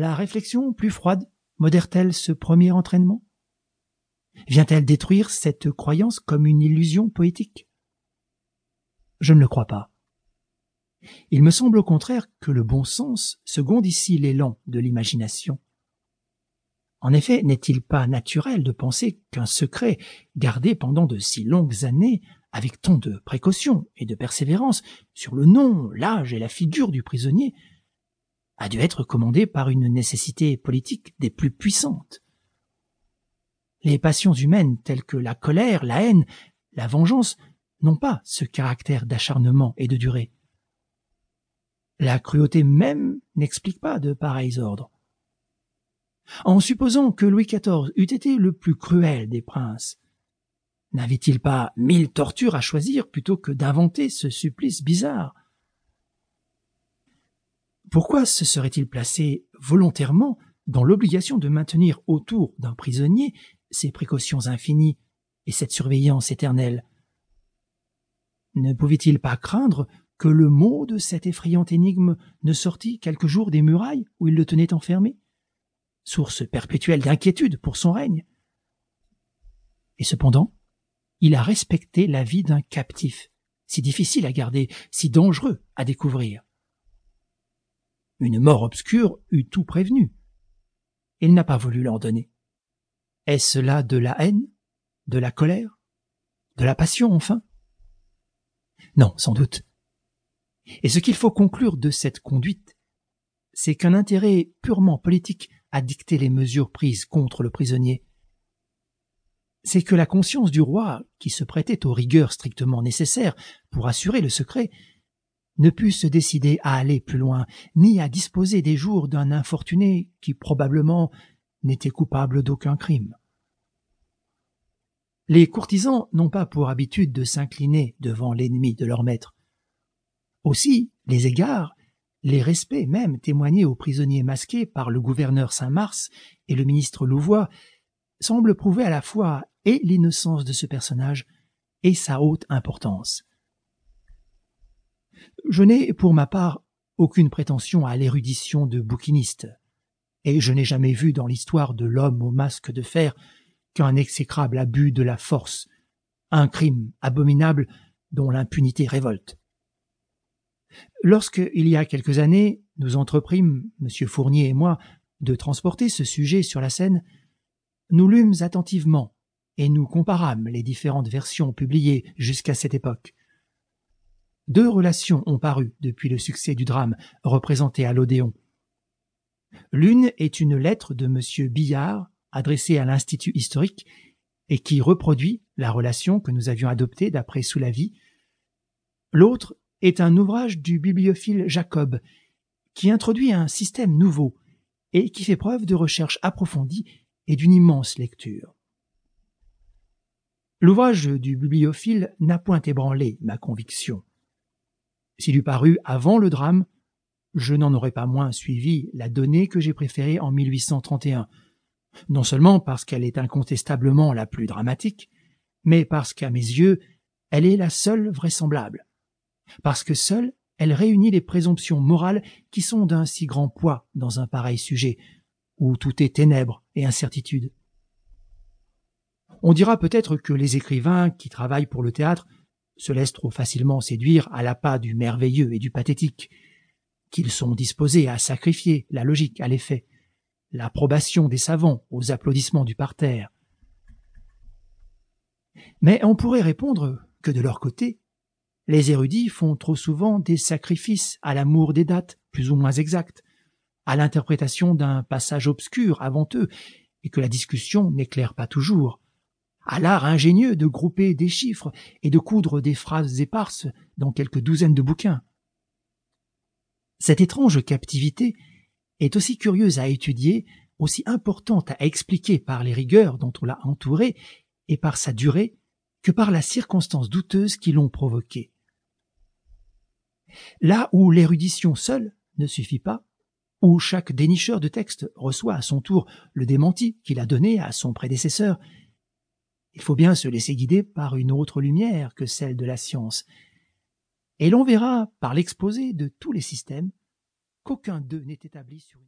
la réflexion plus froide modère-t-elle ce premier entraînement? Vient-elle détruire cette croyance comme une illusion poétique? Je ne le crois pas. Il me semble au contraire que le bon sens seconde ici l'élan de l'imagination. En effet, n'est-il pas naturel de penser qu'un secret gardé pendant de si longues années avec tant de précaution et de persévérance sur le nom, l'âge et la figure du prisonnier a dû être commandé par une nécessité politique des plus puissantes. Les passions humaines telles que la colère, la haine, la vengeance n'ont pas ce caractère d'acharnement et de durée. La cruauté même n'explique pas de pareils ordres. En supposant que Louis XIV eût été le plus cruel des princes, n'avait-il pas mille tortures à choisir plutôt que d'inventer ce supplice bizarre Pourquoi se serait-il placé volontairement dans l'obligation de maintenir autour d'un prisonnier ces précautions infinies et cette surveillance éternelle? Ne pouvait-il pas craindre que le mot de cette effrayante énigme ne sortît quelques jours des murailles où il le tenait enfermé? Source perpétuelle d'inquiétude pour son règne. Et cependant, il a respecté la vie d'un captif, si difficile à garder, si dangereux à découvrir. Une mort obscure eût tout prévenu. Il n'a pas voulu l'ordonner. Est-ce là de la haine, de la colère, de la passion enfin? Non, sans doute. Et ce qu'il faut conclure de cette conduite, c'est qu'un intérêt purement politique a dicté les mesures prises contre le prisonnier. C'est que la conscience du roi, qui se prêtait aux rigueurs strictement nécessaires pour assurer le secret, ne put se décider à aller plus loin, ni à disposer des jours d'un infortuné qui probablement n'était coupable d'aucun crime. Les courtisans n'ont pas pour habitude de s'incliner devant l'ennemi de leur maître. Aussi, les égards les respects même témoignés aux prisonniers masqués par le gouverneur Saint-Mars et le ministre Louvois semblent prouver à la fois et l'innocence de ce personnage et sa haute importance. Je n'ai, pour ma part, aucune prétention à l'érudition de bouquiniste, et je n'ai jamais vu dans l'histoire de l'homme au masque de fer qu'un exécrable abus de la force, un crime abominable dont l'impunité révolte. Lorsque, il y a quelques années, nous entreprîmes, M. Fournier et moi, de transporter ce sujet sur la scène, nous lûmes attentivement et nous comparâmes les différentes versions publiées jusqu'à cette époque. Deux relations ont paru depuis le succès du drame représenté à l'Odéon. L'une est une lettre de M. Billard adressée à l'Institut historique et qui reproduit la relation que nous avions adoptée d'après Soulavie. L'autre est un ouvrage du bibliophile Jacob, qui introduit un système nouveau et qui fait preuve de recherche approfondie et d'une immense lecture. L'ouvrage du bibliophile n'a point ébranlé ma conviction. S'il eût paru avant le drame, je n'en aurais pas moins suivi la donnée que j'ai préférée en 1831, non seulement parce qu'elle est incontestablement la plus dramatique, mais parce qu'à mes yeux, elle est la seule vraisemblable parce que seule elle réunit les présomptions morales qui sont d'un si grand poids dans un pareil sujet, où tout est ténèbres et incertitude. On dira peut-être que les écrivains qui travaillent pour le théâtre se laissent trop facilement séduire à l'appât du merveilleux et du pathétique, qu'ils sont disposés à sacrifier la logique à l'effet, l'approbation des savants aux applaudissements du parterre. Mais on pourrait répondre que de leur côté, les érudits font trop souvent des sacrifices à l'amour des dates, plus ou moins exactes, à l'interprétation d'un passage obscur avant eux, et que la discussion n'éclaire pas toujours, à l'art ingénieux de grouper des chiffres et de coudre des phrases éparses dans quelques douzaines de bouquins. Cette étrange captivité est aussi curieuse à étudier, aussi importante à expliquer par les rigueurs dont on l'a entourée et par sa durée que par la circonstance douteuse qui l'ont provoquée. Là où l'érudition seule ne suffit pas, où chaque dénicheur de texte reçoit à son tour le démenti qu'il a donné à son prédécesseur, il faut bien se laisser guider par une autre lumière que celle de la science. Et l'on verra, par l'exposé de tous les systèmes, qu'aucun d'eux n'est établi sur une